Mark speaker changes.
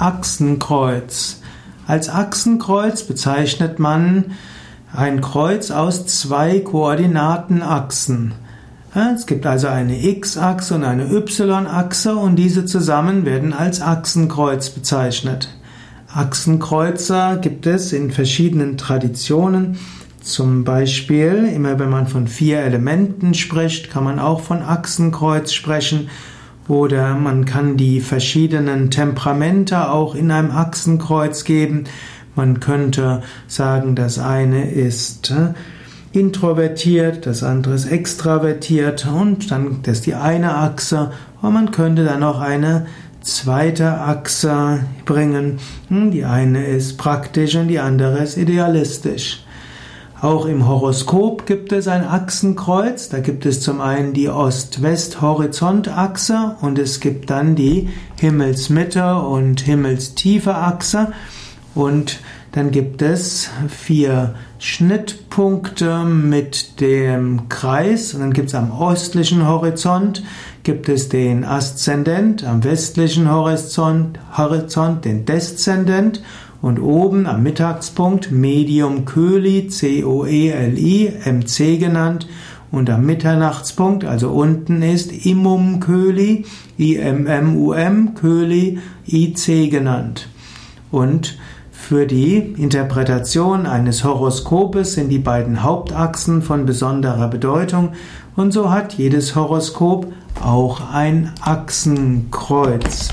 Speaker 1: Achsenkreuz. Als Achsenkreuz bezeichnet man ein Kreuz aus zwei Koordinatenachsen. Es gibt also eine X-Achse und eine Y-Achse und diese zusammen werden als Achsenkreuz bezeichnet. Achsenkreuzer gibt es in verschiedenen Traditionen. Zum Beispiel, immer wenn man von vier Elementen spricht, kann man auch von Achsenkreuz sprechen. Oder man kann die verschiedenen Temperamente auch in einem Achsenkreuz geben. Man könnte sagen, das eine ist äh, introvertiert, das andere ist extravertiert und dann das ist die eine Achse und man könnte dann noch eine zweite Achse bringen. Hm, die eine ist praktisch und die andere ist idealistisch. Auch im Horoskop gibt es ein Achsenkreuz. Da gibt es zum einen die Ost-West-Horizontachse und es gibt dann die Himmelsmitte und Himmelstiefe Achse. Und dann gibt es vier Schnittpunkte mit dem Kreis. Und dann gibt es am östlichen Horizont gibt es den Aszendent, am westlichen Horizont, Horizont den Deszendent und oben am Mittagspunkt Medium Köli, C-O-E-L-I, MC genannt. Und am Mitternachtspunkt, also unten ist Imum Köli, I-M-M-U-M, Köli, I-C genannt. Und für die Interpretation eines Horoskopes sind die beiden Hauptachsen von besonderer Bedeutung und so hat jedes Horoskop auch ein Achsenkreuz.